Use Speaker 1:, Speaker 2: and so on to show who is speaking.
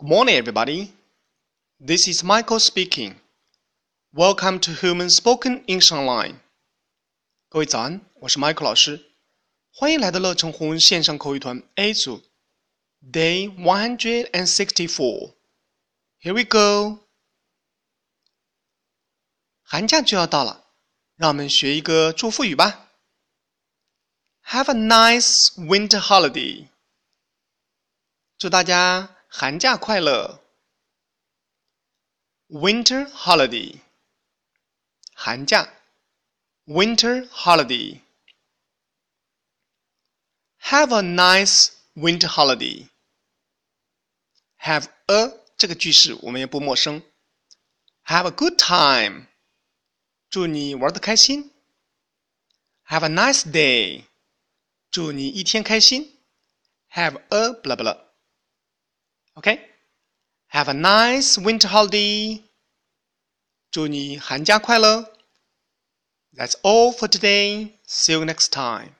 Speaker 1: Good morning, everybody. This is Michael speaking. Welcome to Human Spoken English Online. 各位早安，我是 Michael 老师，欢迎来到乐成红线上口语团 A 组，Day one hundred and sixty-four. Here we go. 寒假就要到了，让我们学一个祝福语吧。Have a nice winter holiday. 祝大家 寒假快乐。Winter holiday，寒假。Winter holiday。Have a nice winter holiday。Have a 这个句式我们也不陌生。Have a good time。祝你玩的开心。Have a nice day。祝你一天开心。Have a blah blah。Okay? Have a nice winter holiday. 祝你寒假快乐。That's all for today. See you next time.